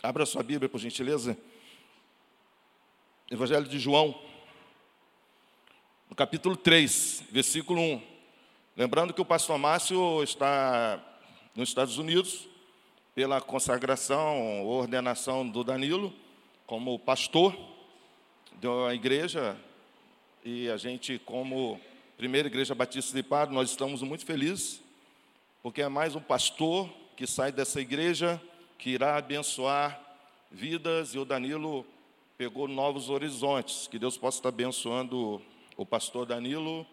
Abra sua Bíblia, por gentileza. Evangelho de João, no capítulo 3, versículo 1. Lembrando que o pastor Márcio está nos Estados Unidos, pela consagração ordenação do Danilo, como pastor da igreja, e a gente, como primeira igreja batista de Padre, nós estamos muito felizes, porque é mais um pastor que sai dessa igreja que irá abençoar vidas e o Danilo pegou novos horizontes. Que Deus possa estar abençoando o pastor Danilo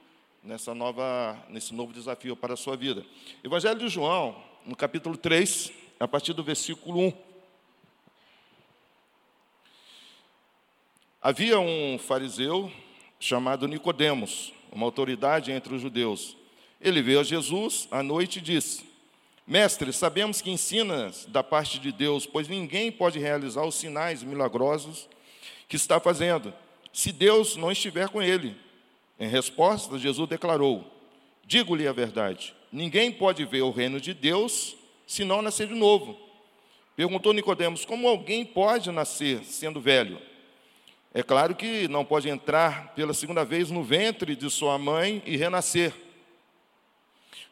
nessa nova, nesse novo desafio para a sua vida. Evangelho de João, no capítulo 3, a partir do versículo 1. Havia um fariseu chamado Nicodemos, uma autoridade entre os judeus. Ele veio a Jesus à noite e disse: Mestre, sabemos que ensinas da parte de Deus, pois ninguém pode realizar os sinais milagrosos que está fazendo, se Deus não estiver com ele. Em resposta, Jesus declarou: Digo-lhe a verdade, ninguém pode ver o reino de Deus se não nascer de novo. Perguntou Nicodemos: Como alguém pode nascer sendo velho? É claro que não pode entrar pela segunda vez no ventre de sua mãe e renascer.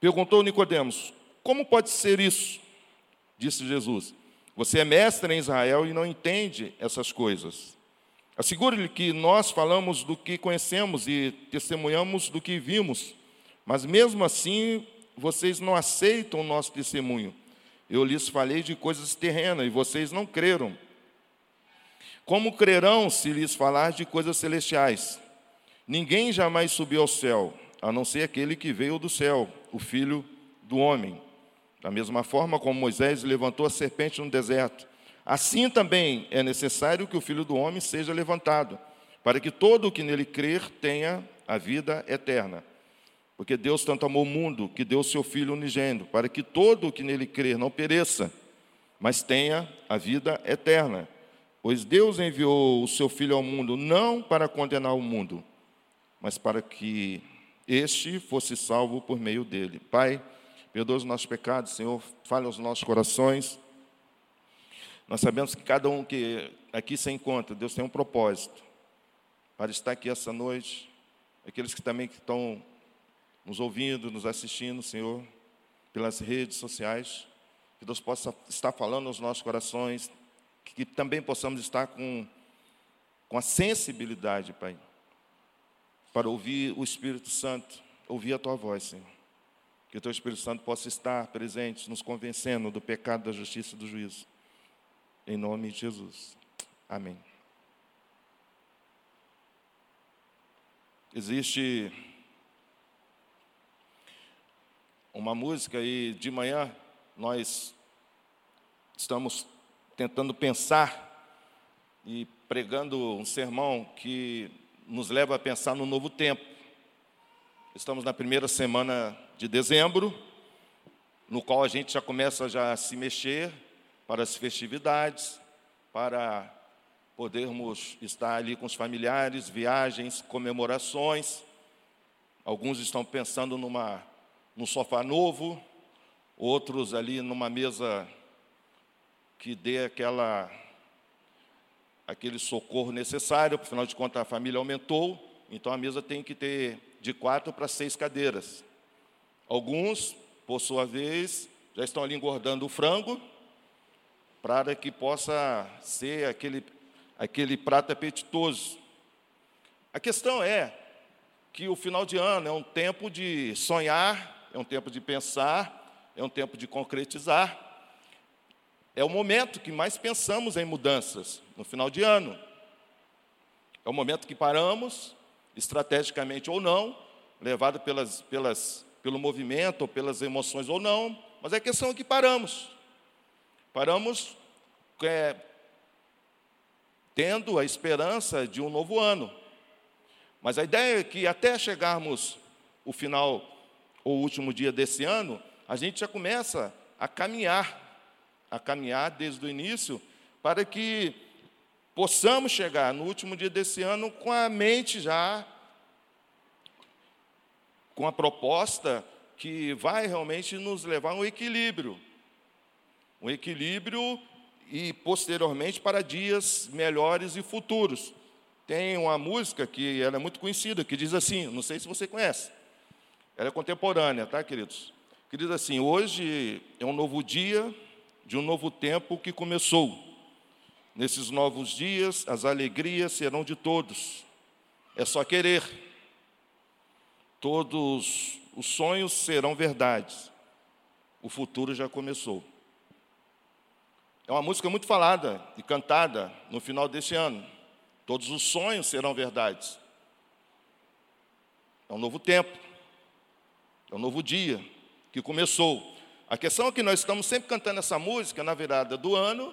Perguntou Nicodemos: Como pode ser isso? Disse Jesus: Você é mestre em Israel e não entende essas coisas. Assegure-lhe que nós falamos do que conhecemos e testemunhamos do que vimos, mas mesmo assim vocês não aceitam o nosso testemunho. Eu lhes falei de coisas terrenas e vocês não creram. Como crerão se lhes falar de coisas celestiais? Ninguém jamais subiu ao céu, a não ser aquele que veio do céu, o Filho do Homem. Da mesma forma como Moisés levantou a serpente no deserto, assim também é necessário que o Filho do Homem seja levantado, para que todo o que nele crer tenha a vida eterna. Porque Deus tanto amou o mundo que deu seu Filho unigênito, para que todo o que nele crer não pereça, mas tenha a vida eterna. Pois Deus enviou o seu Filho ao mundo não para condenar o mundo, mas para que este fosse salvo por meio dele. Pai, perdoa os nossos pecados, Senhor, fale aos nossos corações. Nós sabemos que cada um que aqui se encontra, Deus tem um propósito para estar aqui essa noite. Aqueles que também estão nos ouvindo, nos assistindo, Senhor, pelas redes sociais, que Deus possa estar falando aos nossos corações, que também possamos estar com, com a sensibilidade, Pai, para ouvir o Espírito Santo, ouvir a tua voz, Senhor. Que o teu Espírito Santo possa estar presente, nos convencendo do pecado, da justiça e do juízo. Em nome de Jesus. Amém. Existe uma música e de manhã nós estamos tentando pensar e pregando um sermão que nos leva a pensar no novo tempo. Estamos na primeira semana de dezembro, no qual a gente já começa já a se mexer para as festividades, para podermos estar ali com os familiares, viagens, comemorações. Alguns estão pensando numa num sofá novo, outros ali numa mesa que dê aquela aquele socorro necessário, afinal de contas a família aumentou, então a mesa tem que ter de quatro para seis cadeiras. Alguns, por sua vez, já estão ali engordando o frango, para que possa ser aquele, aquele prato apetitoso. A questão é que o final de ano é um tempo de sonhar, é um tempo de pensar, é um tempo de concretizar. É o momento que mais pensamos em mudanças, no final de ano. É o momento que paramos, estrategicamente ou não, levado pelas, pelas, pelo movimento ou pelas emoções ou não, mas é questão que paramos. Paramos é, tendo a esperança de um novo ano. Mas a ideia é que até chegarmos o final ou último dia desse ano, a gente já começa a caminhar, a caminhar desde o início, para que possamos chegar no último dia desse ano com a mente já com a proposta que vai realmente nos levar a um equilíbrio. Um equilíbrio e posteriormente para dias melhores e futuros. Tem uma música que ela é muito conhecida, que diz assim, não sei se você conhece. Ela é contemporânea, tá, queridos? Que diz assim: "Hoje é um novo dia de um novo tempo que começou. Nesses novos dias, as alegrias serão de todos. É só querer. Todos os sonhos serão verdades. O futuro já começou. É uma música muito falada e cantada no final deste ano. Todos os sonhos serão verdades. É um novo tempo. É um novo dia que começou. A questão é que nós estamos sempre cantando essa música na virada do ano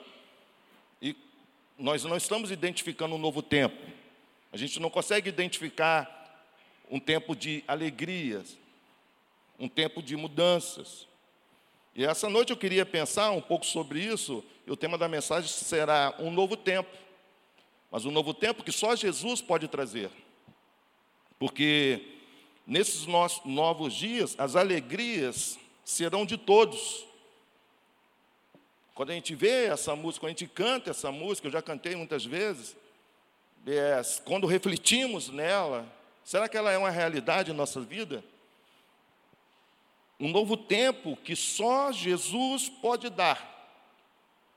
nós não estamos identificando um novo tempo. A gente não consegue identificar um tempo de alegrias, um tempo de mudanças. E essa noite eu queria pensar um pouco sobre isso, e o tema da mensagem será um novo tempo. Mas um novo tempo que só Jesus pode trazer. Porque nesses novos dias, as alegrias serão de todos. Quando a gente vê essa música, quando a gente canta essa música, eu já cantei muitas vezes, é, quando refletimos nela, Será que ela é uma realidade em nossa vida? Um novo tempo que só Jesus pode dar.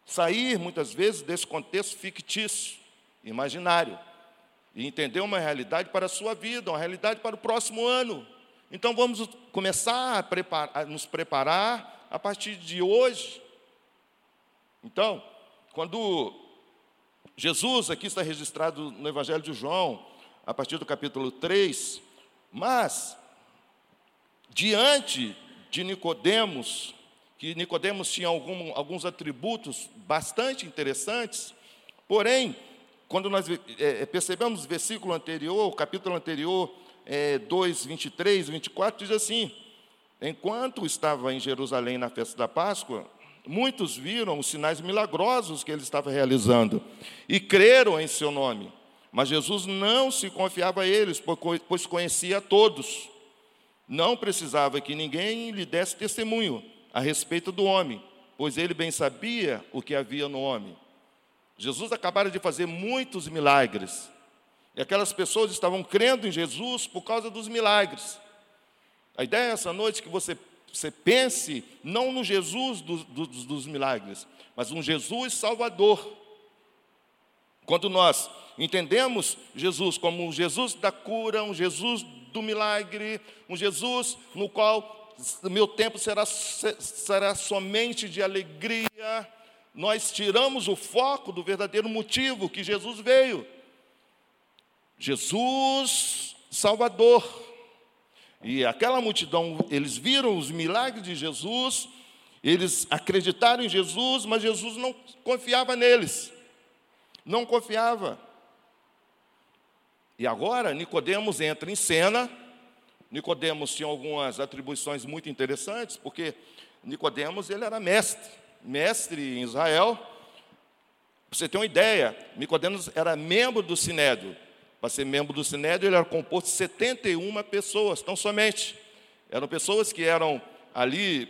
Sair, muitas vezes, desse contexto fictício, imaginário, e entender uma realidade para a sua vida, uma realidade para o próximo ano. Então vamos começar a, preparar, a nos preparar a partir de hoje. Então, quando Jesus, aqui está registrado no Evangelho de João, a partir do capítulo 3, mas diante de Nicodemos, que Nicodemos tinha algum, alguns atributos bastante interessantes, porém, quando nós é, percebemos o versículo anterior, o capítulo anterior, é, 2, 23, 24, diz assim: Enquanto estava em Jerusalém na festa da Páscoa, muitos viram os sinais milagrosos que ele estava realizando e creram em seu nome. Mas Jesus não se confiava a eles, pois conhecia a todos. Não precisava que ninguém lhe desse testemunho a respeito do homem, pois ele bem sabia o que havia no homem. Jesus acabara de fazer muitos milagres. E aquelas pessoas estavam crendo em Jesus por causa dos milagres. A ideia é essa noite que você, você pense não no Jesus do, do, dos milagres, mas um Jesus Salvador. Quando nós Entendemos Jesus como um Jesus da cura, um Jesus do milagre, um Jesus no qual meu tempo será, será somente de alegria. Nós tiramos o foco do verdadeiro motivo que Jesus veio. Jesus Salvador. E aquela multidão, eles viram os milagres de Jesus, eles acreditaram em Jesus, mas Jesus não confiava neles. Não confiava. E agora Nicodemos entra em cena. Nicodemos tinha algumas atribuições muito interessantes, porque Nicodemos ele era mestre, mestre em Israel. Para você ter uma ideia, Nicodemos era membro do Sinédrio. Para ser membro do Sinédrio, ele era composto de 71 pessoas, tão somente. Eram pessoas que eram ali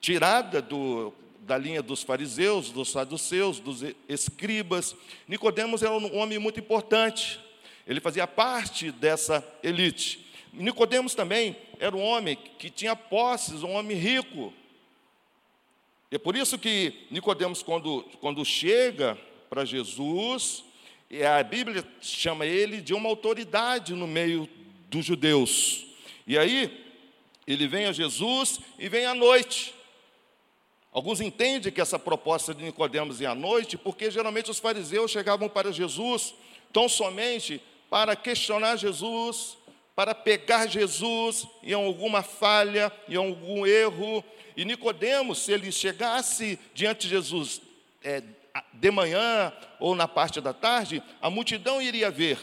tiradas do, da linha dos fariseus, dos saduceus, dos escribas. Nicodemos era um homem muito importante. Ele fazia parte dessa elite. Nicodemos também era um homem que tinha posses, um homem rico. É por isso que Nicodemos, quando, quando chega para Jesus, a Bíblia chama ele de uma autoridade no meio dos judeus. E aí, ele vem a Jesus e vem à noite. Alguns entendem que essa proposta de Nicodemos é à noite, porque geralmente os fariseus chegavam para Jesus tão somente para questionar Jesus, para pegar Jesus em alguma falha, em algum erro. E Nicodemos, se ele chegasse diante de Jesus é, de manhã ou na parte da tarde, a multidão iria ver.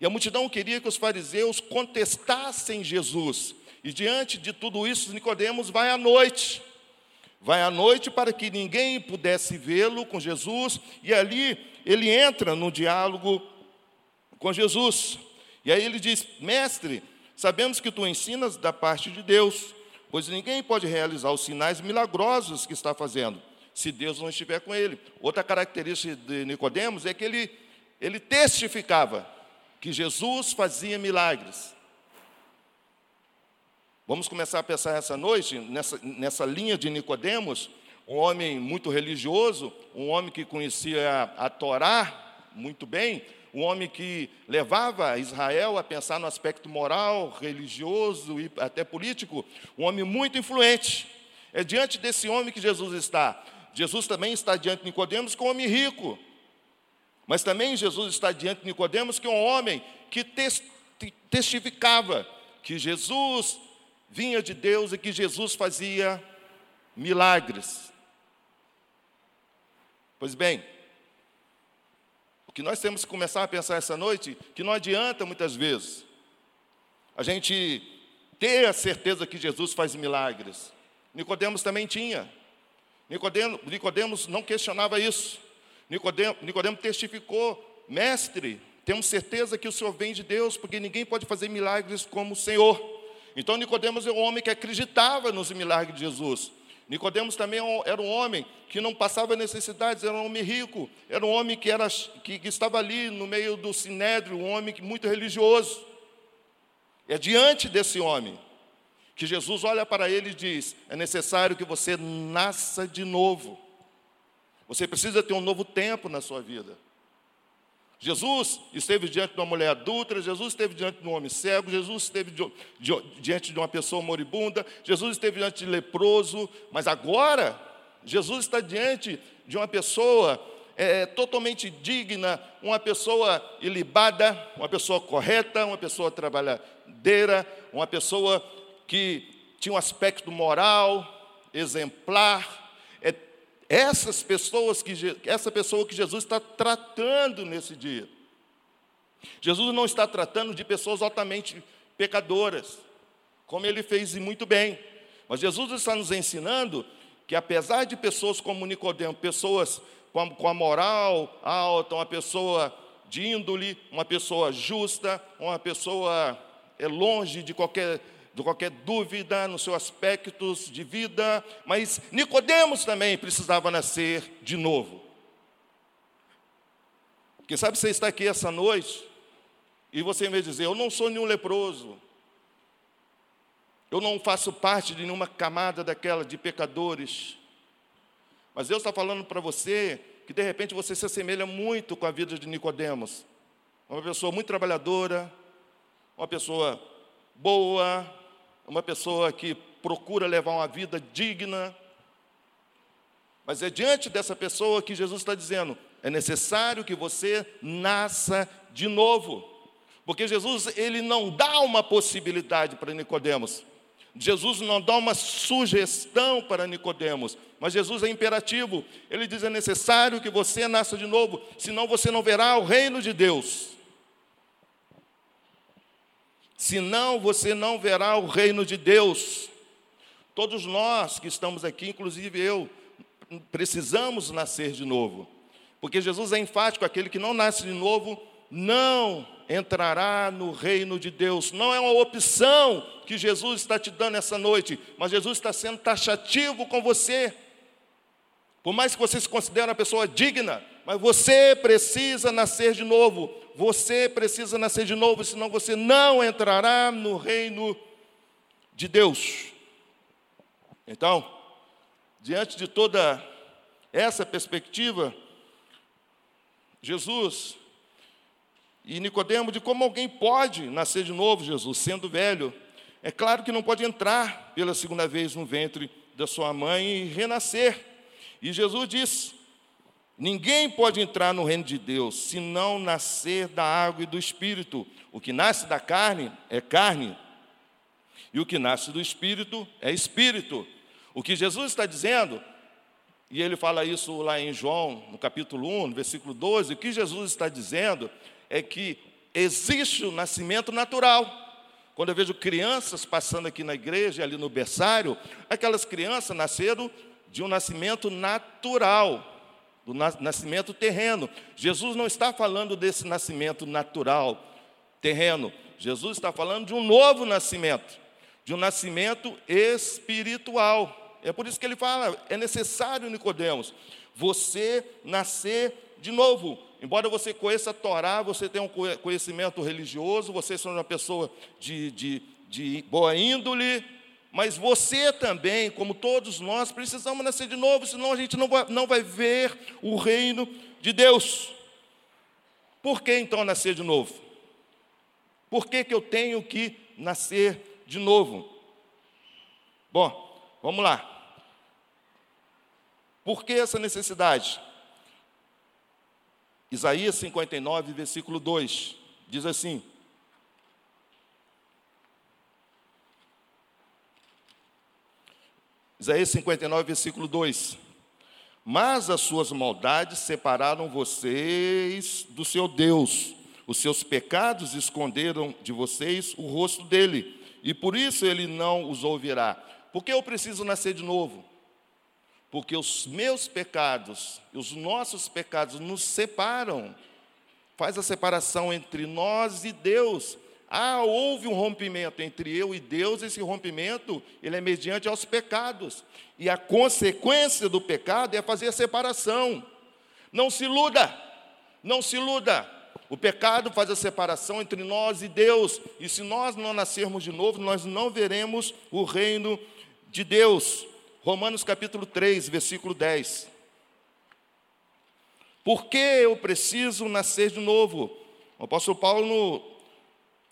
E a multidão queria que os fariseus contestassem Jesus. E diante de tudo isso, Nicodemos vai à noite. Vai à noite para que ninguém pudesse vê-lo com Jesus, e ali ele entra no diálogo com Jesus. E aí ele diz: Mestre, sabemos que tu ensinas da parte de Deus, pois ninguém pode realizar os sinais milagrosos que está fazendo, se Deus não estiver com ele. Outra característica de Nicodemos é que ele, ele testificava que Jesus fazia milagres. Vamos começar a pensar essa noite, nessa, nessa linha de Nicodemos, um homem muito religioso, um homem que conhecia a, a Torá muito bem, um homem que levava Israel a pensar no aspecto moral, religioso e até político, um homem muito influente. É diante desse homem que Jesus está. Jesus também está diante de Nicodemos, que é um homem rico. Mas também Jesus está diante de Nicodemos, que é um homem que testificava que Jesus vinha de Deus e que Jesus fazia milagres. Pois bem, o que nós temos que começar a pensar essa noite, que não adianta muitas vezes a gente ter a certeza que Jesus faz milagres. Nicodemos também tinha. Nicodemos, Nicodemos não questionava isso. Nicodemo, Nicodemo testificou, mestre, temos certeza que o Senhor vem de Deus, porque ninguém pode fazer milagres como o Senhor. Então Nicodemos é um homem que acreditava nos milagres de Jesus. Nicodemos também era um homem que não passava necessidades, era um homem rico, era um homem que, era, que, que estava ali no meio do sinédrio, um homem muito religioso. É diante desse homem que Jesus olha para ele e diz: é necessário que você nasça de novo. Você precisa ter um novo tempo na sua vida. Jesus esteve diante de uma mulher adulta, Jesus esteve diante de um homem cego, Jesus esteve diante de uma pessoa moribunda, Jesus esteve diante de leproso, mas agora Jesus está diante de uma pessoa é, totalmente digna, uma pessoa ilibada, uma pessoa correta, uma pessoa trabalhadeira, uma pessoa que tinha um aspecto moral, exemplar, essas pessoas que essa pessoa que Jesus está tratando nesse dia. Jesus não está tratando de pessoas altamente pecadoras, como ele fez e muito bem. Mas Jesus está nos ensinando que apesar de pessoas como Nicodemo, pessoas com a, com a moral alta, uma pessoa de índole, uma pessoa justa, uma pessoa é longe de qualquer de qualquer dúvida nos seus aspectos de vida, mas Nicodemos também precisava nascer de novo. Quem sabe você está aqui essa noite e você vai dizer: Eu não sou nenhum leproso, eu não faço parte de nenhuma camada daquela de pecadores. Mas Deus está falando para você que de repente você se assemelha muito com a vida de Nicodemos. Uma pessoa muito trabalhadora, uma pessoa boa, uma pessoa que procura levar uma vida digna. Mas é diante dessa pessoa que Jesus está dizendo: é necessário que você nasça de novo. Porque Jesus, ele não dá uma possibilidade para Nicodemos. Jesus não dá uma sugestão para Nicodemos, mas Jesus é imperativo. Ele diz: é necessário que você nasça de novo, senão você não verá o reino de Deus senão você não verá o reino de Deus. Todos nós que estamos aqui, inclusive eu, precisamos nascer de novo, porque Jesus é enfático: aquele que não nasce de novo não entrará no reino de Deus. Não é uma opção que Jesus está te dando essa noite, mas Jesus está sendo taxativo com você. Por mais que você se considere uma pessoa digna, mas você precisa nascer de novo. Você precisa nascer de novo, senão você não entrará no reino de Deus. Então, diante de toda essa perspectiva, Jesus e Nicodemo de como alguém pode nascer de novo, Jesus, sendo velho, é claro que não pode entrar pela segunda vez no ventre da sua mãe e renascer. E Jesus diz: Ninguém pode entrar no reino de Deus se não nascer da água e do espírito. O que nasce da carne é carne, e o que nasce do espírito é espírito. O que Jesus está dizendo E ele fala isso lá em João, no capítulo 1, no versículo 12. O que Jesus está dizendo é que existe o nascimento natural. Quando eu vejo crianças passando aqui na igreja, ali no berçário, aquelas crianças nasceram de um nascimento natural, do nascimento terreno. Jesus não está falando desse nascimento natural, terreno. Jesus está falando de um novo nascimento, de um nascimento espiritual. É por isso que ele fala: é necessário, Nicodemos, você nascer de novo. Embora você conheça a Torá, você tenha um conhecimento religioso, você seja uma pessoa de, de, de boa índole, mas você também, como todos nós, precisamos nascer de novo, senão a gente não vai, não vai ver o reino de Deus. Por que então nascer de novo? Por que, que eu tenho que nascer de novo? Bom, vamos lá. Por que essa necessidade? Isaías 59, versículo 2, diz assim: Isaías 59, versículo 2: Mas as suas maldades separaram vocês do seu Deus, os seus pecados esconderam de vocês o rosto dele, e por isso ele não os ouvirá. Por que eu preciso nascer de novo? porque os meus pecados, os nossos pecados nos separam, faz a separação entre nós e Deus. Ah, houve um rompimento entre eu e Deus, esse rompimento, ele é mediante aos pecados. E a consequência do pecado é fazer a separação. Não se iluda, não se iluda. O pecado faz a separação entre nós e Deus. E se nós não nascermos de novo, nós não veremos o reino de Deus. Romanos capítulo 3, versículo 10. Por que eu preciso nascer de novo? O apóstolo Paulo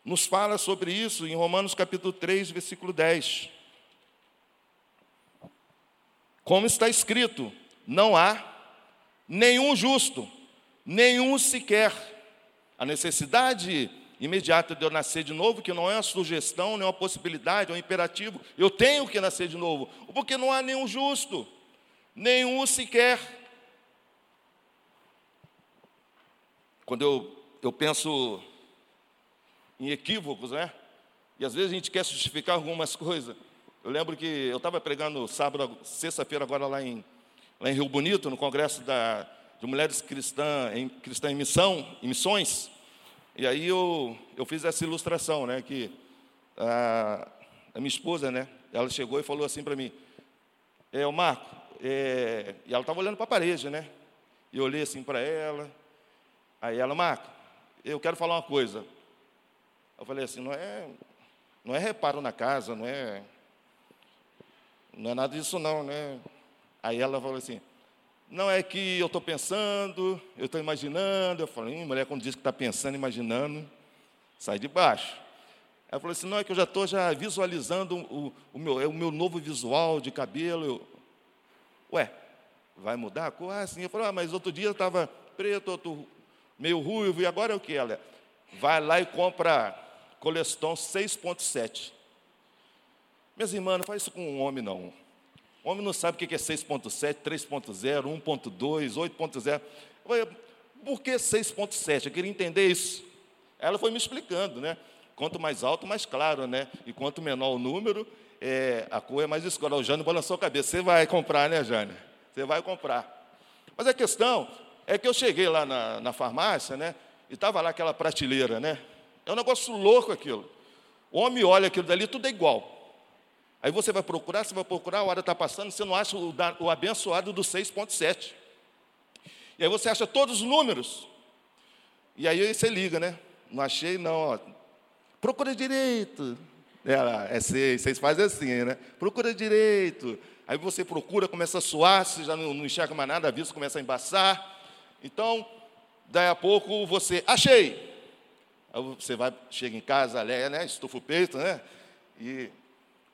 nos fala sobre isso em Romanos capítulo 3, versículo 10. Como está escrito: não há nenhum justo, nenhum sequer. A necessidade imediata de eu nascer de novo, que não é uma sugestão, nem uma possibilidade, é um imperativo. Eu tenho que nascer de novo, porque não há nenhum justo, nenhum sequer. Quando eu, eu penso em equívocos, né? E às vezes a gente quer justificar algumas coisas. Eu lembro que eu estava pregando sábado, sexta-feira, agora lá em, lá em Rio Bonito, no congresso da, de mulheres cristãs em, cristã em missão, em missões. E aí eu, eu fiz essa ilustração, né? Que a, a minha esposa, né? Ela chegou e falou assim para mim, é, o Marco, é, e ela estava olhando para a parede, né? E eu olhei assim para ela, aí ela, Marco, eu quero falar uma coisa. Eu falei assim, não é, não é reparo na casa, não é, não é nada disso não, né? Aí ela falou assim, não é que eu estou pensando, eu estou imaginando. Eu falei, mulher, quando diz que está pensando, imaginando, sai de baixo. Ela falou assim, não, é que eu já estou já visualizando o, o, meu, é o meu novo visual de cabelo. Eu, Ué, vai mudar a cor? Ah, sim. Eu falei, ah, mas outro dia estava preto, outro meio ruivo, e agora é o que ela? Vai lá e compra Coleston 6.7. Minhas irmãs, não faz isso com um homem, não. O homem não sabe o que é 6.7, 3.0, 1.2, 8.0. Por que 6.7? Eu queria entender isso. Ela foi me explicando, né? Quanto mais alto, mais claro, né? E quanto menor o número, é, a cor é mais escura. O Jânio balançou a cabeça. Você vai comprar, né, Jânio? Você vai comprar. Mas a questão é que eu cheguei lá na, na farmácia, né? E estava lá aquela prateleira, né? É um negócio louco aquilo. O homem olha aquilo dali, tudo é igual. Aí você vai procurar, você vai procurar, a hora está passando, você não acha o, o abençoado do 6.7. E aí você acha todos os números. E aí você liga, né? Não achei, não. Ó. Procura direito. É, é seis, vocês fazem assim, né? Procura direito. Aí você procura, começa a suar, você já não, não enxerga mais nada, a vista começa a embaçar. Então, daí a pouco você, achei. Aí você vai, chega em casa, né? Estufa o peito, né? E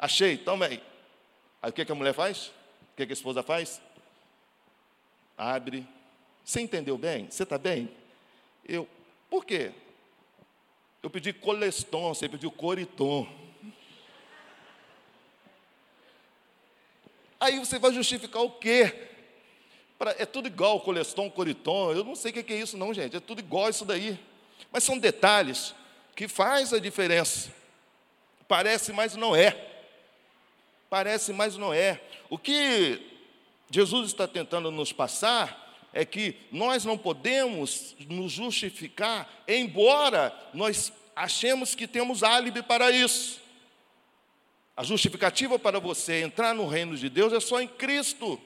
Achei, toma aí. Aí o que, que a mulher faz? O que, que a esposa faz? Abre. Você entendeu bem? Você está bem? Eu, por quê? Eu pedi coleston, você pediu coriton. Aí você vai justificar o quê? é tudo igual, coleston, coriton, eu não sei o que é isso não, gente, é tudo igual isso daí. Mas são detalhes que faz a diferença. Parece, mas não é. Parece, mas não é. O que Jesus está tentando nos passar é que nós não podemos nos justificar, embora nós achemos que temos álibi para isso. A justificativa para você entrar no reino de Deus é só em Cristo.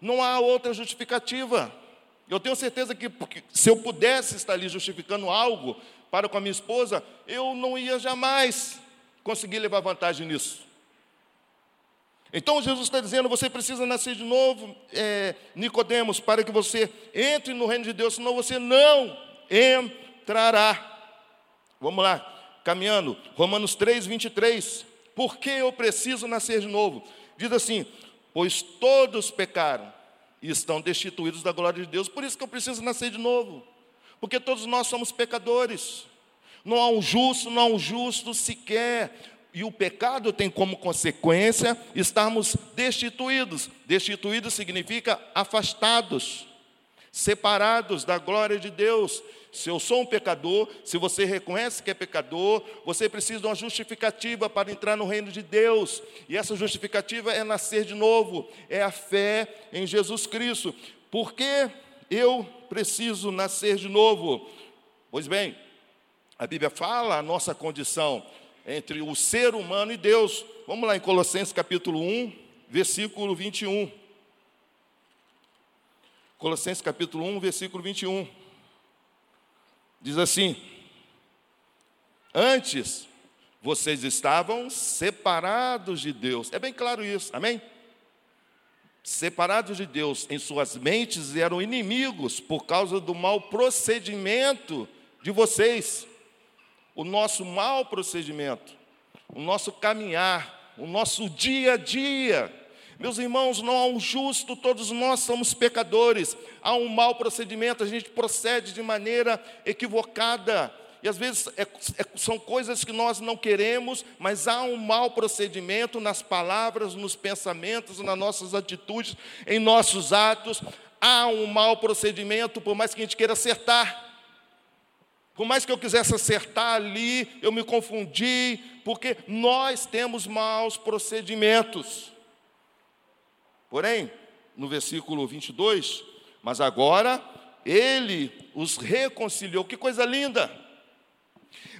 Não há outra justificativa. Eu tenho certeza que se eu pudesse estar ali justificando algo para com a minha esposa, eu não ia jamais conseguir levar vantagem nisso. Então Jesus está dizendo: você precisa nascer de novo, é, Nicodemos, para que você entre no reino de Deus, senão você não entrará. Vamos lá, caminhando, Romanos 3, 23. Por que eu preciso nascer de novo? Diz assim: pois todos pecaram e estão destituídos da glória de Deus, por isso que eu preciso nascer de novo, porque todos nós somos pecadores. Não há um justo, não há um justo sequer. E o pecado tem como consequência estarmos destituídos. Destituídos significa afastados, separados da glória de Deus. Se eu sou um pecador, se você reconhece que é pecador, você precisa de uma justificativa para entrar no reino de Deus. E essa justificativa é nascer de novo, é a fé em Jesus Cristo. Por que eu preciso nascer de novo? Pois bem, a Bíblia fala a nossa condição entre o ser humano e Deus. Vamos lá em Colossenses capítulo 1, versículo 21. Colossenses capítulo 1, versículo 21. Diz assim: Antes vocês estavam separados de Deus. É bem claro isso, amém? Separados de Deus em suas mentes eram inimigos por causa do mau procedimento de vocês o nosso mau procedimento, o nosso caminhar, o nosso dia a dia. Meus irmãos, não há um justo, todos nós somos pecadores. Há um mau procedimento, a gente procede de maneira equivocada. E às vezes é, é, são coisas que nós não queremos, mas há um mau procedimento nas palavras, nos pensamentos, nas nossas atitudes, em nossos atos. Há um mau procedimento, por mais que a gente queira acertar. Por mais que eu quisesse acertar ali, eu me confundi, porque nós temos maus procedimentos. Porém, no versículo 22, mas agora ele os reconciliou, que coisa linda!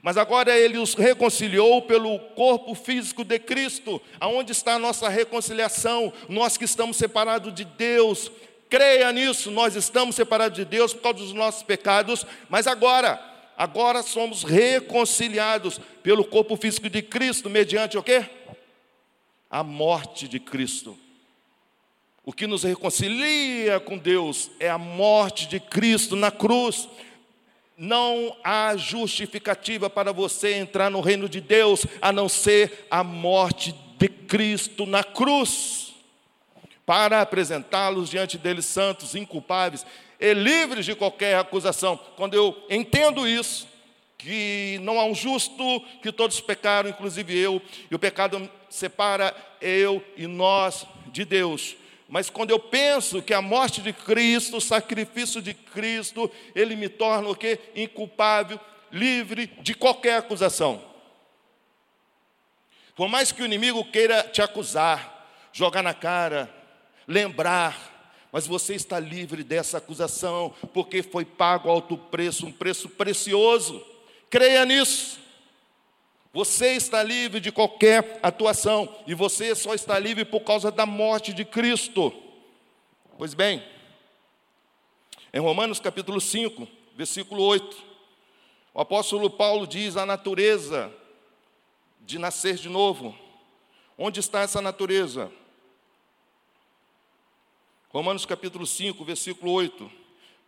Mas agora ele os reconciliou pelo corpo físico de Cristo. Aonde está a nossa reconciliação? Nós que estamos separados de Deus. Creia nisso, nós estamos separados de Deus por causa dos nossos pecados, mas agora agora somos reconciliados pelo corpo físico de Cristo, mediante o quê? A morte de Cristo. O que nos reconcilia com Deus é a morte de Cristo na cruz. Não há justificativa para você entrar no reino de Deus a não ser a morte de Cristo na cruz, para apresentá-los diante deles santos, inculpáveis e livres de qualquer acusação. Quando eu entendo isso, que não há um justo, que todos pecaram, inclusive eu, e o pecado separa eu e nós de Deus. Mas quando eu penso que a morte de Cristo, o sacrifício de Cristo, ele me torna o quê? Inculpável, livre de qualquer acusação. Por mais que o inimigo queira te acusar, jogar na cara, lembrar, mas você está livre dessa acusação, porque foi pago alto preço, um preço precioso. Creia nisso. Você está livre de qualquer atuação, e você só está livre por causa da morte de Cristo. Pois bem, em Romanos capítulo 5, versículo 8, o apóstolo Paulo diz a natureza de nascer de novo. Onde está essa natureza? Romanos capítulo 5, versículo 8.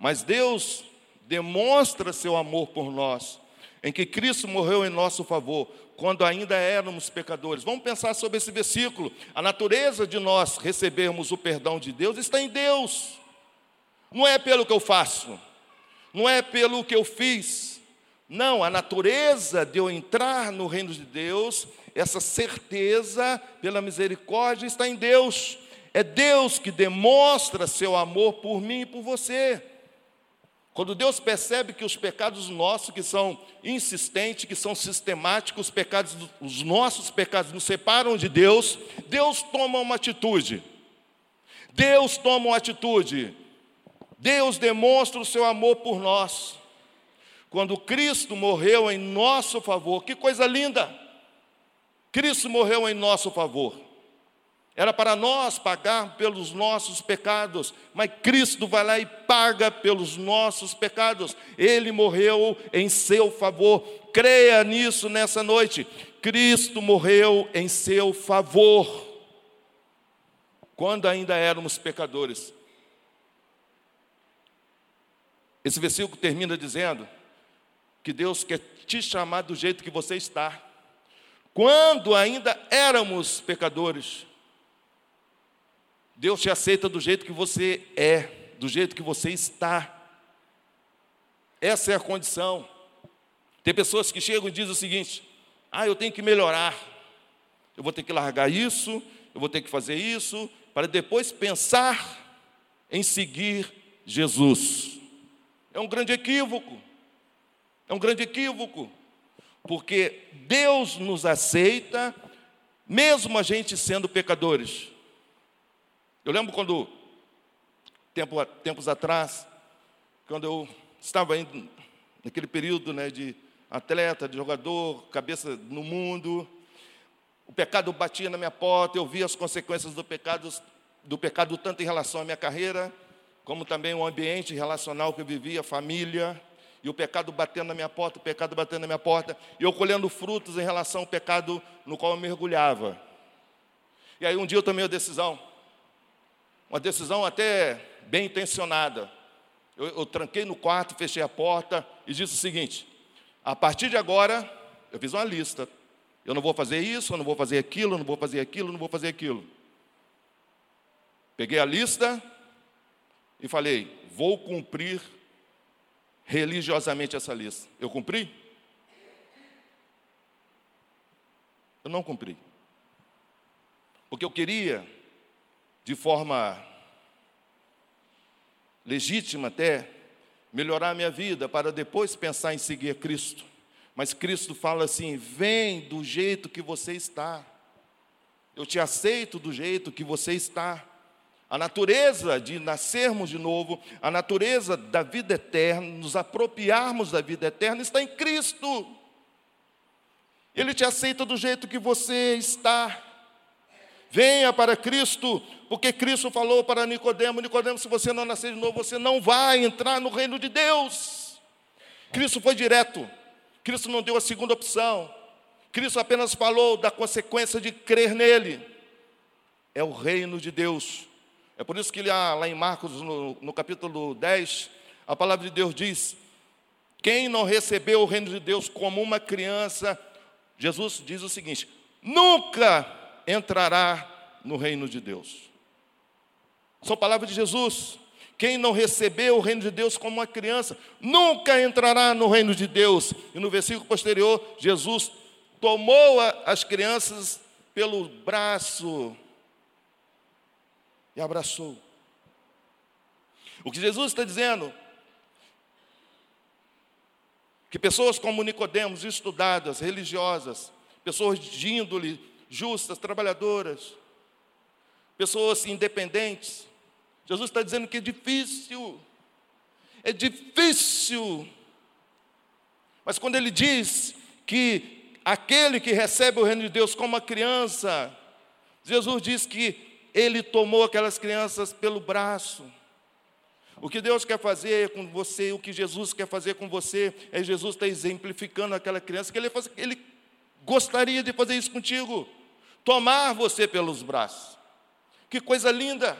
Mas Deus demonstra seu amor por nós, em que Cristo morreu em nosso favor, quando ainda éramos pecadores. Vamos pensar sobre esse versículo. A natureza de nós recebermos o perdão de Deus está em Deus. Não é pelo que eu faço, não é pelo que eu fiz. Não, a natureza de eu entrar no reino de Deus, essa certeza pela misericórdia está em Deus é Deus que demonstra seu amor por mim e por você. Quando Deus percebe que os pecados nossos, que são insistentes, que são sistemáticos, os, pecados, os nossos pecados nos separam de Deus, Deus toma uma atitude. Deus toma uma atitude. Deus demonstra o seu amor por nós. Quando Cristo morreu em nosso favor, que coisa linda! Cristo morreu em nosso favor. Era para nós pagar pelos nossos pecados, mas Cristo vai lá e paga pelos nossos pecados. Ele morreu em seu favor. Creia nisso nessa noite. Cristo morreu em seu favor. Quando ainda éramos pecadores. Esse versículo termina dizendo que Deus quer te chamar do jeito que você está. Quando ainda éramos pecadores, Deus te aceita do jeito que você é, do jeito que você está. Essa é a condição. Tem pessoas que chegam e dizem o seguinte: ah, eu tenho que melhorar, eu vou ter que largar isso, eu vou ter que fazer isso, para depois pensar em seguir Jesus. É um grande equívoco, é um grande equívoco, porque Deus nos aceita, mesmo a gente sendo pecadores. Eu lembro quando, tempo, tempos atrás, quando eu estava indo naquele período né, de atleta, de jogador, cabeça no mundo, o pecado batia na minha porta, eu via as consequências do pecado, do pecado tanto em relação à minha carreira, como também o ambiente relacional que eu vivia, família, e o pecado batendo na minha porta, o pecado batendo na minha porta, e eu colhendo frutos em relação ao pecado no qual eu mergulhava. E aí um dia eu tomei a decisão, uma decisão até bem intencionada. Eu, eu tranquei no quarto, fechei a porta e disse o seguinte: a partir de agora, eu fiz uma lista. Eu não vou fazer isso, eu não vou fazer aquilo, eu não vou fazer aquilo, eu não vou fazer aquilo. Peguei a lista e falei: vou cumprir religiosamente essa lista. Eu cumpri? Eu não cumpri. Porque eu queria de forma legítima até, melhorar a minha vida para depois pensar em seguir Cristo. Mas Cristo fala assim: vem do jeito que você está. Eu te aceito do jeito que você está. A natureza de nascermos de novo, a natureza da vida eterna, nos apropriarmos da vida eterna está em Cristo. Ele te aceita do jeito que você está. Venha para Cristo, porque Cristo falou para Nicodemo, Nicodemo, se você não nascer de novo, você não vai entrar no reino de Deus. Cristo foi direto. Cristo não deu a segunda opção. Cristo apenas falou da consequência de crer nele. É o reino de Deus. É por isso que lá, em Marcos, no, no capítulo 10, a palavra de Deus diz: Quem não recebeu o reino de Deus como uma criança, Jesus diz o seguinte: nunca entrará no reino de Deus. São palavras de Jesus. Quem não recebeu o reino de Deus como uma criança, nunca entrará no reino de Deus. E no versículo posterior, Jesus tomou as crianças pelo braço e abraçou. O que Jesus está dizendo que pessoas como Nicodemos, estudadas, religiosas, pessoas de índole justas, trabalhadoras, pessoas independentes. Jesus está dizendo que é difícil, é difícil. Mas quando ele diz que aquele que recebe o reino de Deus como uma criança, Jesus diz que ele tomou aquelas crianças pelo braço. O que Deus quer fazer com você, o que Jesus quer fazer com você, é Jesus está exemplificando aquela criança que ele, ele gostaria de fazer isso contigo tomar você pelos braços. Que coisa linda!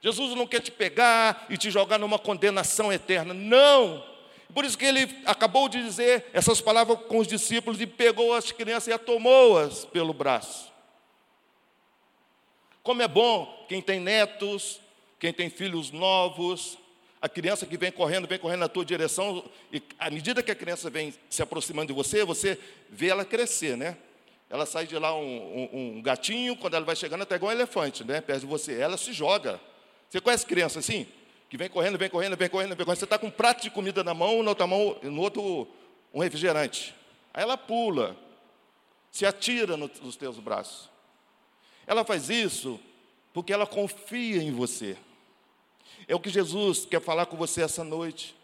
Jesus não quer te pegar e te jogar numa condenação eterna, não. Por isso que ele acabou de dizer essas palavras com os discípulos e pegou as crianças e a tomou-as pelo braço. Como é bom quem tem netos, quem tem filhos novos, a criança que vem correndo, vem correndo na tua direção, e à medida que a criança vem se aproximando de você, você vê ela crescer, né? Ela sai de lá um, um, um gatinho, quando ela vai chegando até igual um elefante, né? Perto de você. Ela se joga. Você conhece criança assim? Que vem correndo, vem correndo, vem correndo, vem correndo. Você está com um prato de comida na mão, na outra mão, no outro, um refrigerante. Aí ela pula, se atira nos teus braços. Ela faz isso porque ela confia em você. É o que Jesus quer falar com você essa noite.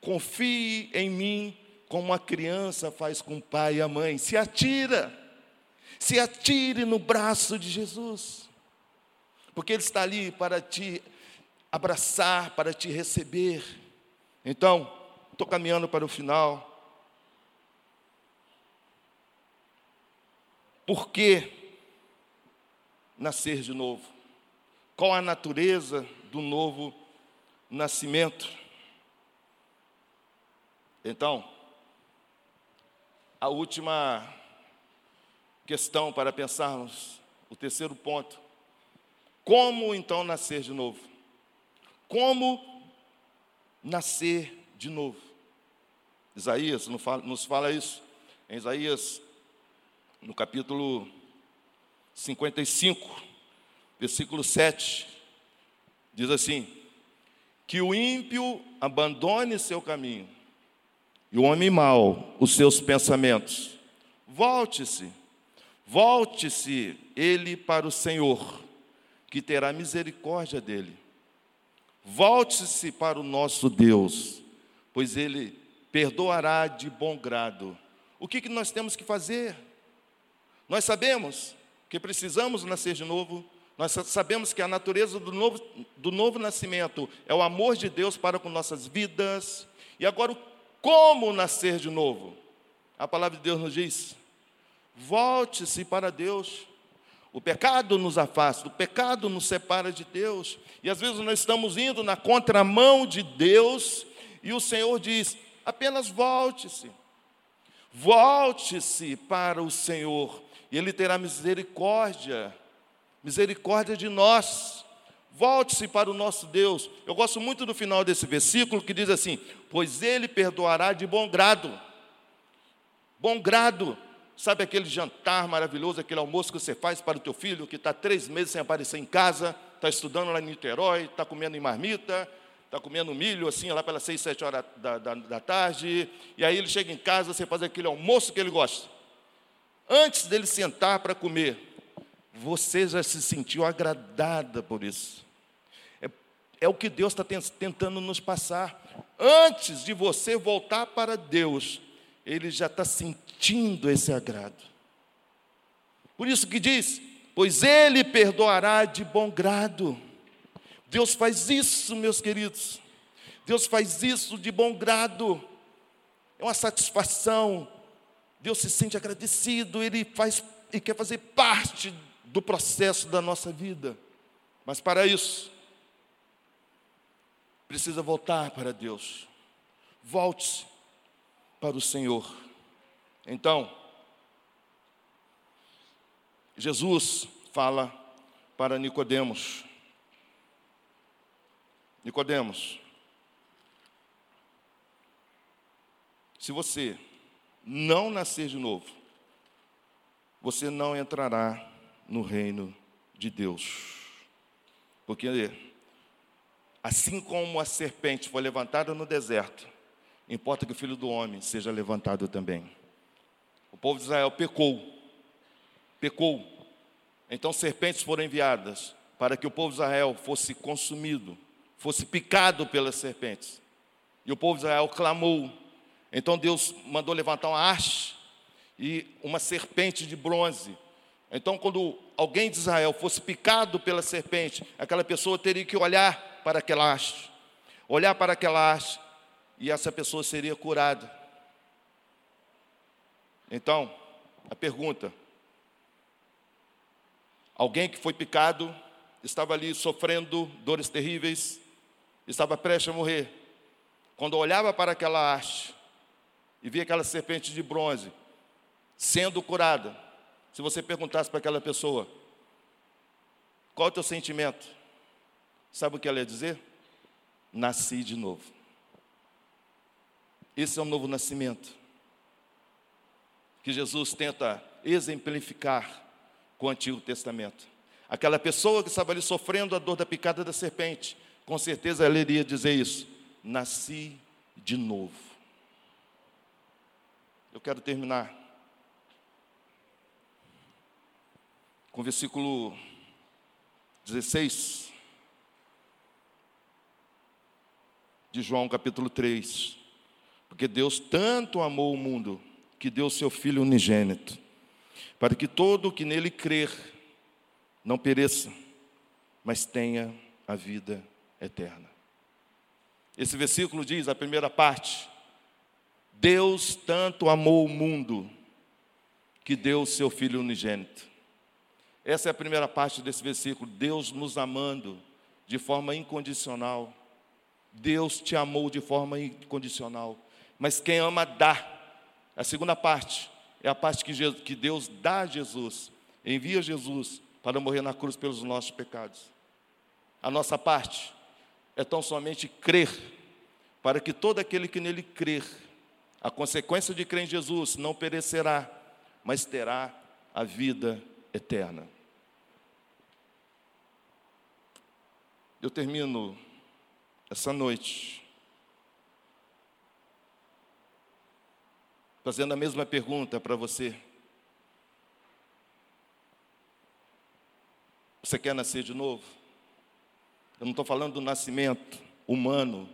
Confie em mim como uma criança faz com o pai e a mãe. Se atira. Se atire no braço de Jesus. Porque Ele está ali para te abraçar, para te receber. Então, estou caminhando para o final. Por que nascer de novo? Qual a natureza do novo nascimento? Então, a última questão para pensarmos, o terceiro ponto. Como então nascer de novo? Como nascer de novo? Isaías nos fala isso. Em Isaías, no capítulo 55, versículo 7, diz assim: Que o ímpio abandone seu caminho e o homem mau os seus pensamentos. Volte-se, volte-se ele para o Senhor, que terá misericórdia dele. Volte-se para o nosso Deus, pois ele perdoará de bom grado. O que, que nós temos que fazer? Nós sabemos que precisamos nascer de novo, nós sabemos que a natureza do novo, do novo nascimento é o amor de Deus para com nossas vidas. E agora, como nascer de novo? A palavra de Deus nos diz: volte-se para Deus. O pecado nos afasta, o pecado nos separa de Deus. E às vezes nós estamos indo na contramão de Deus, e o Senhor diz: apenas volte-se. Volte-se para o Senhor, e Ele terá misericórdia, misericórdia de nós. Volte-se para o nosso Deus. Eu gosto muito do final desse versículo que diz assim: Pois Ele perdoará de bom grado. Bom grado. Sabe aquele jantar maravilhoso, aquele almoço que você faz para o teu filho que está três meses sem aparecer em casa, está estudando lá em Niterói, está comendo em marmita, está comendo milho assim lá pelas seis, sete horas da, da, da tarde, e aí ele chega em casa, você faz aquele almoço que ele gosta. Antes dele sentar para comer, você já se sentiu agradada por isso. É, é o que Deus está tentando nos passar. Antes de você voltar para Deus, Ele já está sentindo esse agrado. Por isso que diz: pois Ele perdoará de bom grado. Deus faz isso, meus queridos. Deus faz isso de bom grado. É uma satisfação. Deus se sente agradecido, Ele faz e quer fazer parte do processo da nossa vida. Mas para isso, precisa voltar para Deus. Volte-se para o Senhor. Então, Jesus fala para Nicodemos. Nicodemos, se você não nascer de novo, você não entrará no reino de Deus. Porque assim como a serpente foi levantada no deserto, importa que o filho do homem seja levantado também. O povo de Israel pecou, pecou. Então serpentes foram enviadas para que o povo de Israel fosse consumido, fosse picado pelas serpentes. E o povo de Israel clamou. Então Deus mandou levantar uma haste e uma serpente de bronze então, quando alguém de Israel fosse picado pela serpente, aquela pessoa teria que olhar para aquela haste, olhar para aquela haste, e essa pessoa seria curada. Então, a pergunta: alguém que foi picado, estava ali sofrendo dores terríveis, estava prestes a morrer, quando olhava para aquela haste e via aquela serpente de bronze sendo curada, se você perguntasse para aquela pessoa, qual é o teu sentimento? Sabe o que ela ia dizer? Nasci de novo. Esse é o novo nascimento. Que Jesus tenta exemplificar com o Antigo Testamento. Aquela pessoa que estava ali sofrendo a dor da picada da serpente, com certeza ela iria dizer isso: nasci de novo. Eu quero terminar com o versículo 16 de João capítulo 3. Porque Deus tanto amou o mundo que deu seu Filho unigênito, para que todo o que nele crer não pereça, mas tenha a vida eterna. Esse versículo diz, a primeira parte, Deus tanto amou o mundo que deu o seu Filho unigênito. Essa é a primeira parte desse versículo, Deus nos amando de forma incondicional. Deus te amou de forma incondicional. Mas quem ama dá. A segunda parte é a parte que, Jesus, que Deus dá a Jesus, envia Jesus para morrer na cruz pelos nossos pecados. A nossa parte é tão somente crer, para que todo aquele que nele crer, a consequência de crer em Jesus não perecerá, mas terá a vida eterna. Eu termino essa noite fazendo a mesma pergunta para você. Você quer nascer de novo? Eu não estou falando do nascimento humano,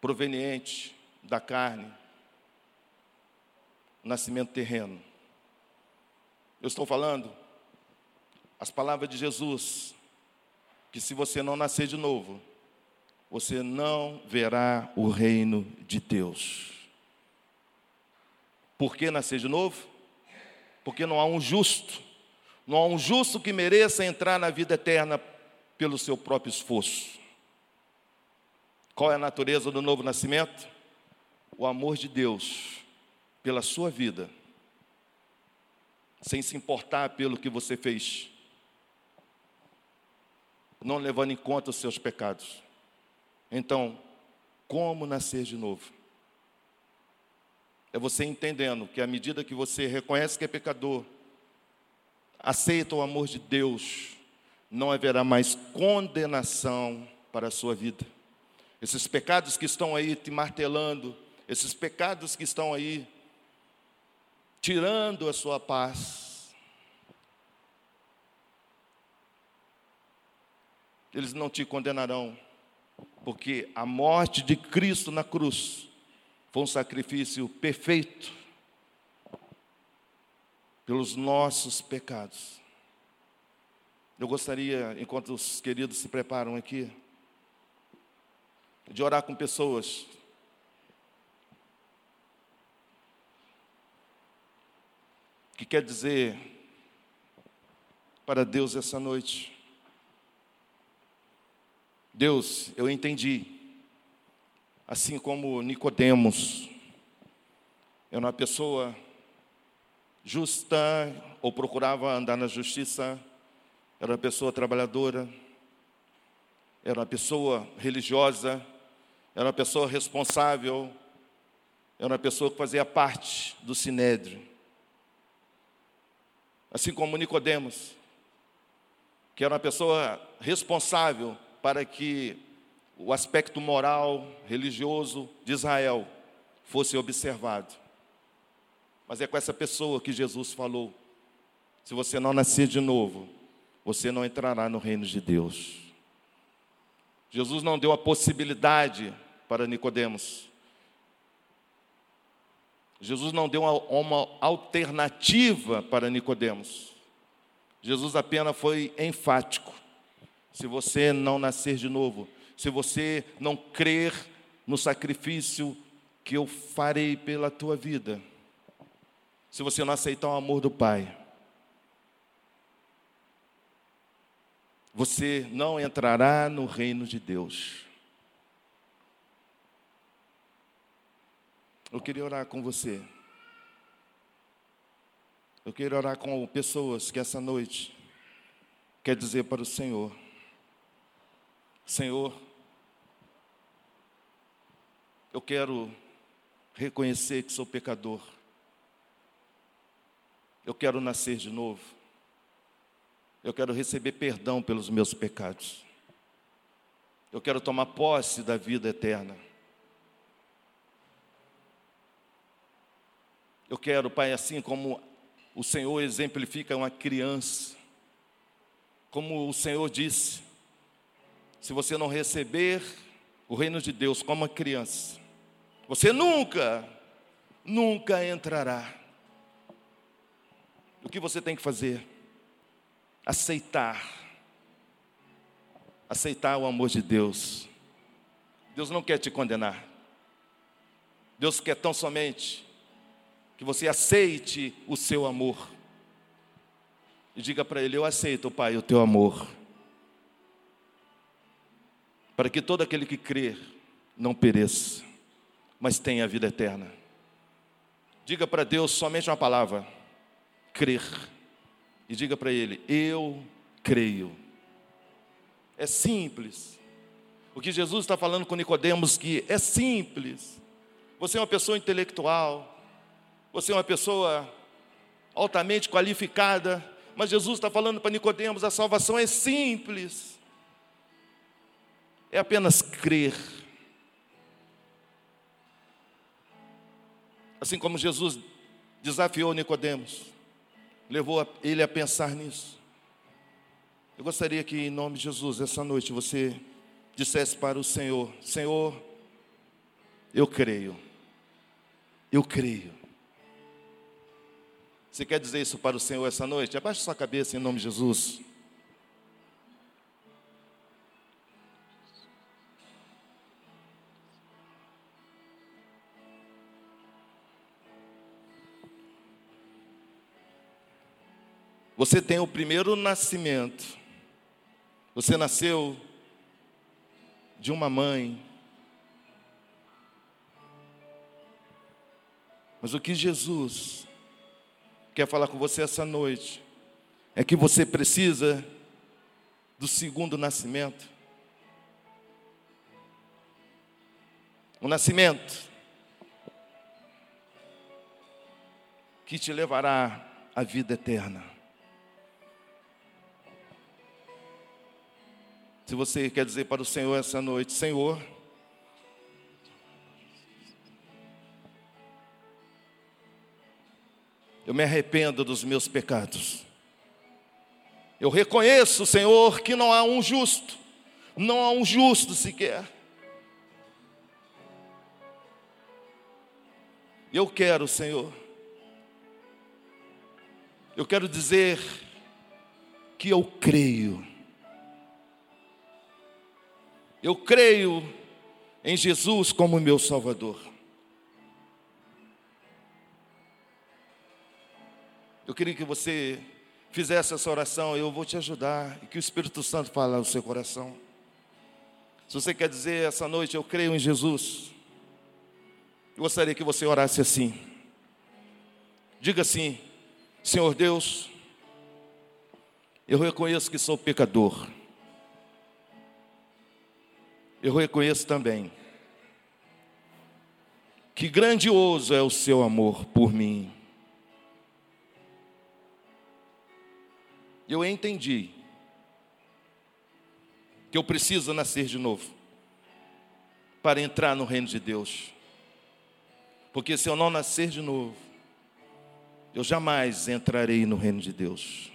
proveniente da carne, nascimento terreno. Eu estou falando as palavras de Jesus, que se você não nascer de novo, você não verá o reino de Deus. Por que nascer de novo? Porque não há um justo, não há um justo que mereça entrar na vida eterna pelo seu próprio esforço. Qual é a natureza do novo nascimento? O amor de Deus pela sua vida, sem se importar pelo que você fez, não levando em conta os seus pecados. Então, como nascer de novo? É você entendendo que à medida que você reconhece que é pecador, aceita o amor de Deus, não haverá mais condenação para a sua vida. Esses pecados que estão aí te martelando, esses pecados que estão aí tirando a sua paz, eles não te condenarão, porque a morte de Cristo na cruz foi um sacrifício perfeito pelos nossos pecados. Eu gostaria, enquanto os queridos se preparam aqui, de orar com pessoas que quer dizer para Deus essa noite. Deus, eu entendi assim como Nicodemos. Era uma pessoa justa ou procurava andar na justiça, era uma pessoa trabalhadora, era uma pessoa religiosa, era uma pessoa responsável, era uma pessoa que fazia parte do sinédrio. Assim como Nicodemos, que era uma pessoa responsável para que o aspecto moral, religioso de Israel fosse observado. Mas é com essa pessoa que Jesus falou: se você não nascer de novo, você não entrará no reino de Deus. Jesus não deu a possibilidade para Nicodemos. Jesus não deu uma, alternativa para Nicodemos. Jesus apenas foi enfático. Se você não nascer de novo, se você não crer no sacrifício que eu farei pela tua vida, se você não aceitar o amor do Pai, você não entrará no reino de Deus. Eu queria orar com você. Eu queria orar com pessoas que essa noite quer dizer para o Senhor: Senhor, eu quero reconhecer que sou pecador. Eu quero nascer de novo. Eu quero receber perdão pelos meus pecados. Eu quero tomar posse da vida eterna. Eu quero, Pai, assim como o Senhor exemplifica uma criança, como o Senhor disse, se você não receber o reino de Deus como uma criança, você nunca, nunca entrará. O que você tem que fazer? Aceitar. Aceitar o amor de Deus. Deus não quer te condenar. Deus quer tão somente que você aceite o seu amor. E diga para Ele: Eu aceito, Pai, o teu amor. Para que todo aquele que crer não pereça, mas tenha a vida eterna. Diga para Deus somente uma palavra: crer. E diga para Ele: Eu creio. É simples. O que Jesus está falando com Nicodemos que é simples. Você é uma pessoa intelectual, você é uma pessoa altamente qualificada, mas Jesus está falando para Nicodemos, a salvação é simples. É apenas crer. Assim como Jesus desafiou Nicodemos, levou ele a pensar nisso. Eu gostaria que, em nome de Jesus, essa noite você dissesse para o Senhor: Senhor, eu creio, eu creio. Você quer dizer isso para o Senhor essa noite? Abaixe sua cabeça em nome de Jesus. Você tem o primeiro nascimento. Você nasceu de uma mãe. Mas o que Jesus quer falar com você essa noite é que você precisa do segundo nascimento. O nascimento que te levará à vida eterna. Se você quer dizer para o Senhor essa noite, Senhor, Eu me arrependo dos meus pecados. Eu reconheço, Senhor, que não há um justo, não há um justo sequer. Eu quero, Senhor, eu quero dizer que eu creio. Eu creio em Jesus como meu Salvador. Eu queria que você fizesse essa oração, eu vou te ajudar e que o Espírito Santo fale no seu coração. Se você quer dizer essa noite, eu creio em Jesus, eu gostaria que você orasse assim. Diga assim: Senhor Deus, eu reconheço que sou pecador. Eu reconheço também que grandioso é o seu amor por mim. eu entendi que eu preciso nascer de novo para entrar no reino de Deus. Porque se eu não nascer de novo, eu jamais entrarei no reino de Deus.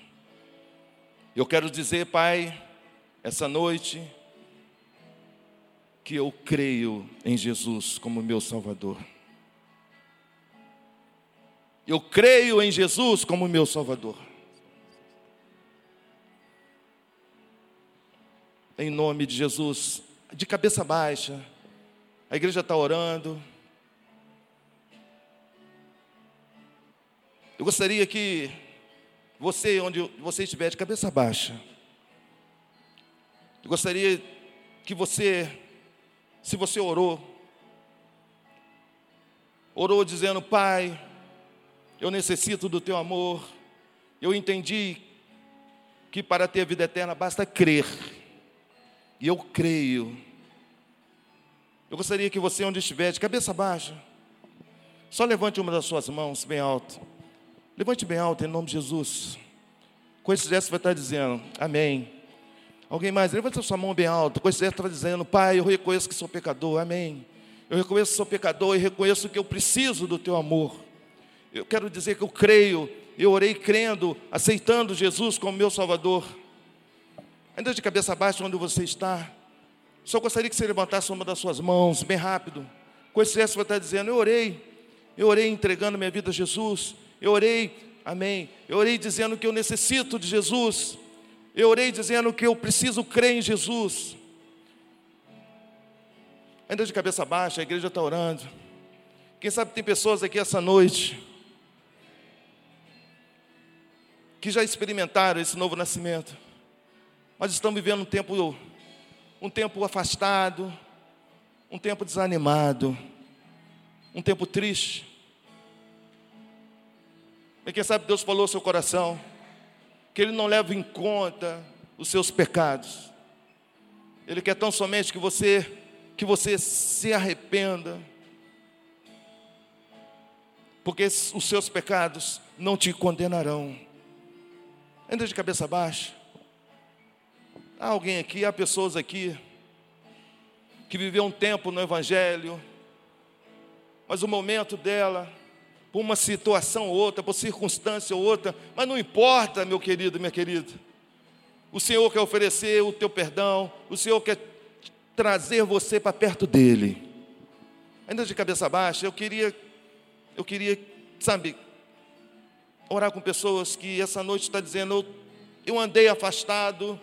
Eu quero dizer, Pai, essa noite, que eu creio em Jesus como meu Salvador. Eu creio em Jesus como meu Salvador. em nome de Jesus, de cabeça baixa. A igreja está orando. Eu gostaria que você, onde você estiver, de cabeça baixa. Eu gostaria que você, se você orou, orou dizendo: Pai, eu necessito do teu amor. Eu entendi que para ter vida eterna basta crer. E eu creio. Eu gostaria que você, onde estiver, de cabeça baixa, só levante uma das suas mãos bem alto. Levante bem alto em nome de Jesus. Com esse gesto vai estar dizendo, amém. Alguém mais? Levante a sua mão bem alta. Com esse está dizendo, Pai, eu reconheço que sou pecador, amém. Eu reconheço que sou pecador e reconheço que eu preciso do teu amor. Eu quero dizer que eu creio, eu orei crendo, aceitando Jesus como meu Salvador. Ainda de cabeça baixa onde você está. Só gostaria que você levantasse uma das suas mãos, bem rápido. Com esse gesto, está dizendo: Eu orei, eu orei entregando minha vida a Jesus. Eu orei, amém. Eu orei dizendo que eu necessito de Jesus. Eu orei dizendo que eu preciso crer em Jesus. Ainda de cabeça baixa, a igreja está orando. Quem sabe tem pessoas aqui essa noite que já experimentaram esse novo nascimento, mas estão vivendo um tempo, um tempo afastado, um tempo desanimado, um tempo triste. E quem sabe Deus falou ao seu coração que Ele não leva em conta os seus pecados. Ele quer tão somente que você que você se arrependa, porque os seus pecados não te condenarão. Ainda de cabeça baixa. Há alguém aqui, há pessoas aqui que viveu um tempo no Evangelho, mas o momento dela, por uma situação ou outra, por circunstância ou outra, mas não importa, meu querido, minha querida. O Senhor quer oferecer o teu perdão, o Senhor quer trazer você para perto dele. Ainda de cabeça baixa, eu queria, eu queria, sabe, orar com pessoas que essa noite está dizendo, eu, eu andei afastado,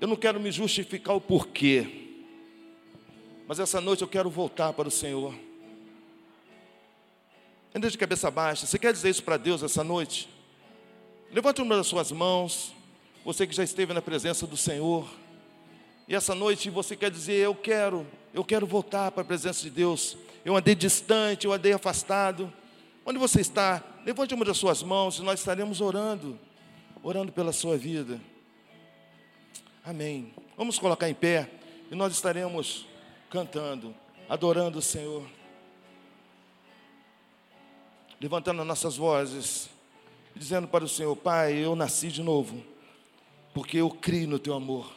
eu não quero me justificar o porquê, mas essa noite eu quero voltar para o Senhor. Ainda de cabeça baixa, você quer dizer isso para Deus essa noite? Levante uma das suas mãos, você que já esteve na presença do Senhor. E essa noite você quer dizer: Eu quero, eu quero voltar para a presença de Deus. Eu andei distante, eu andei afastado. Onde você está? Levante uma das suas mãos e nós estaremos orando, orando pela sua vida. Amém. Vamos colocar em pé e nós estaremos cantando, adorando o Senhor. Levantando as nossas vozes, dizendo para o Senhor: Pai, eu nasci de novo, porque eu criei no teu amor.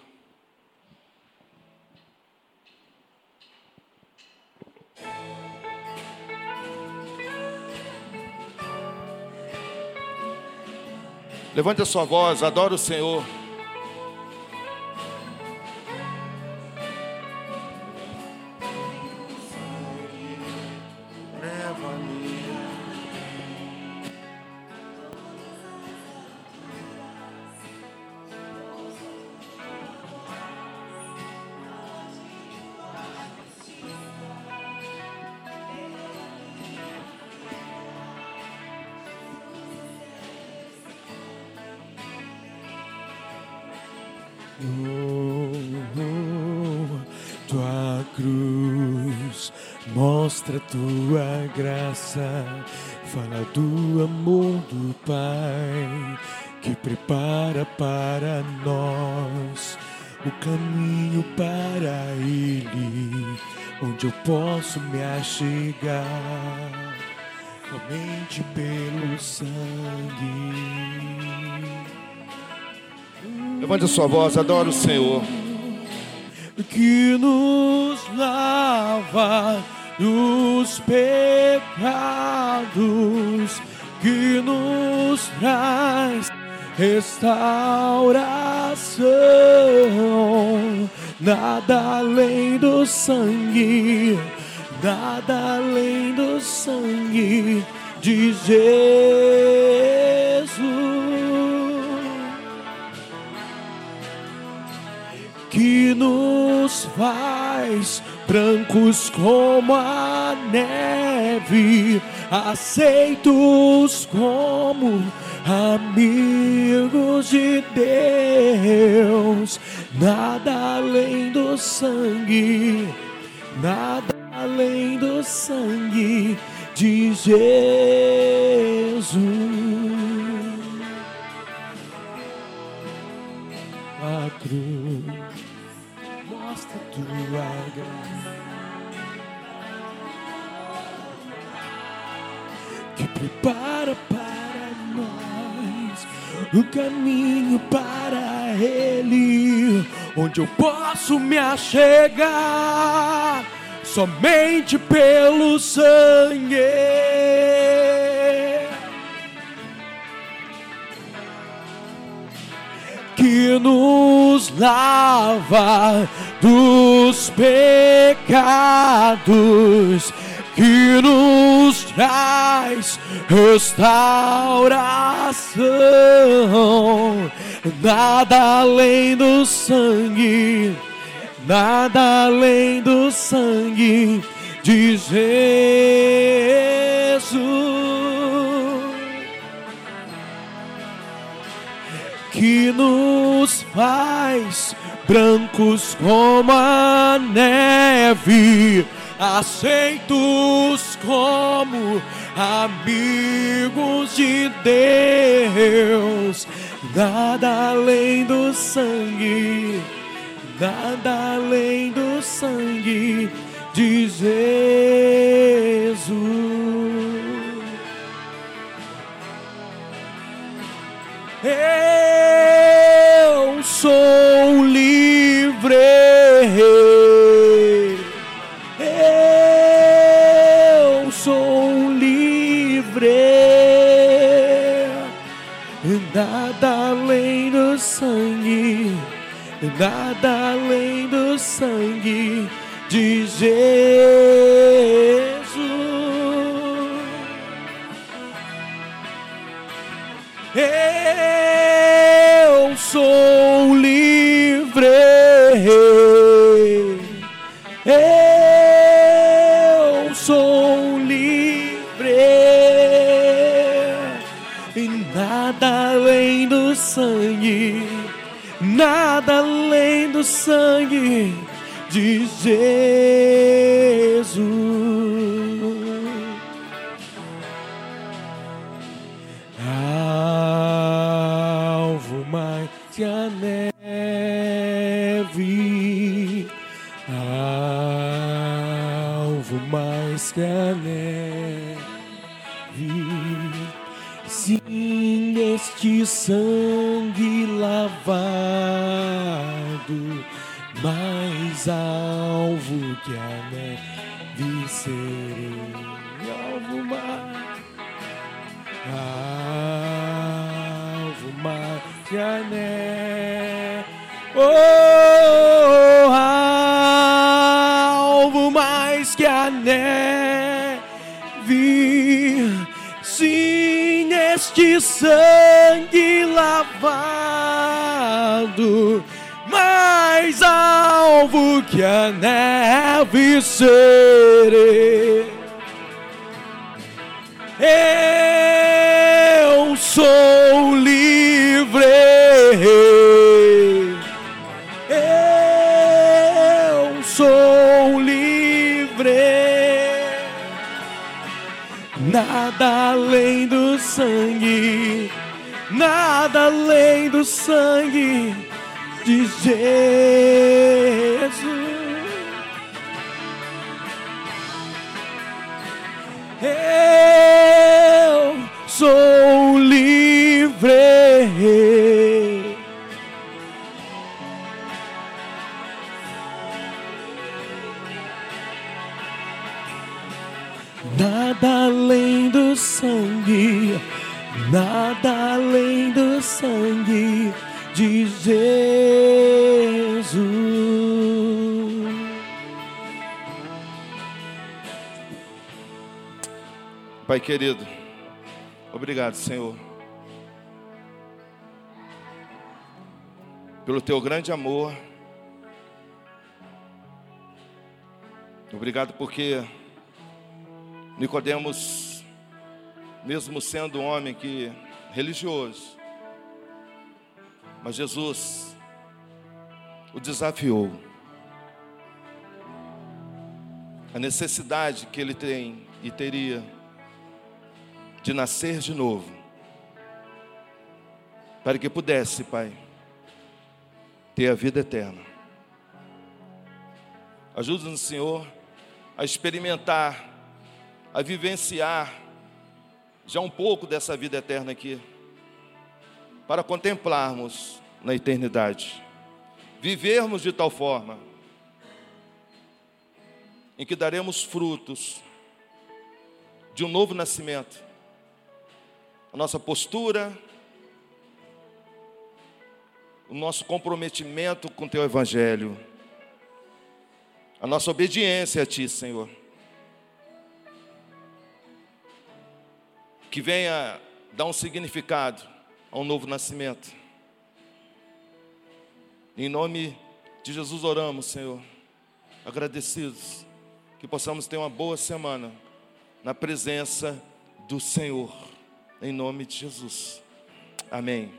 Levante a sua voz, adora o Senhor. Graça, fala do amor do Pai que prepara para nós o caminho para Ele, onde eu posso me achegar somente pelo sangue. Levante a sua voz, adora o Senhor. Que nos lava dos pecados que nos traz restauração. Nada além do sangue, nada além do sangue de Jesus. Que nos faz brancos como a neve, aceitos como amigos de Deus. Nada além do sangue, nada além do sangue de Jesus. A cruz mostra tua graça prepara para nós o caminho para Ele, onde eu posso me achegar somente pelo sangue. Que nos lava dos pecados, que nos traz restauração. Nada além do sangue nada além do sangue de Jesus. Que nos faz brancos como a neve, aceitos como amigos de Deus, nada além do sangue nada além do sangue de Jesus. Eu sou livre. Nada além do sangue nada além do sangue de Jesus. Eu sou sangue nada além do sangue de Jesus. Alvo mais que a neve, alvo mais que a neve. Este sangue lavado, mais alvo que a neve serei. Alvo mais, alvo mais que a neve. Este sangue lavado, mais alvo que a neve serei. Eu sou livre. Nada além do sangue, nada além do sangue de Jesus. Eu sou nada além do sangue de Jesus. Pai querido, obrigado, Senhor, pelo teu grande amor. Obrigado porque Nicodemos, mesmo sendo um homem que religioso, mas Jesus o desafiou. A necessidade que ele tem e teria de nascer de novo, para que pudesse, Pai, ter a vida eterna. Ajuda-nos, Senhor, a experimentar, a vivenciar já um pouco dessa vida eterna aqui, para contemplarmos na eternidade, vivermos de tal forma em que daremos frutos de um novo nascimento. A nossa postura, o nosso comprometimento com teu evangelho, a nossa obediência a ti, Senhor. Que venha dar um significado a um novo nascimento. Em nome de Jesus oramos, Senhor, agradecidos que possamos ter uma boa semana na presença do Senhor, em nome de Jesus. Amém.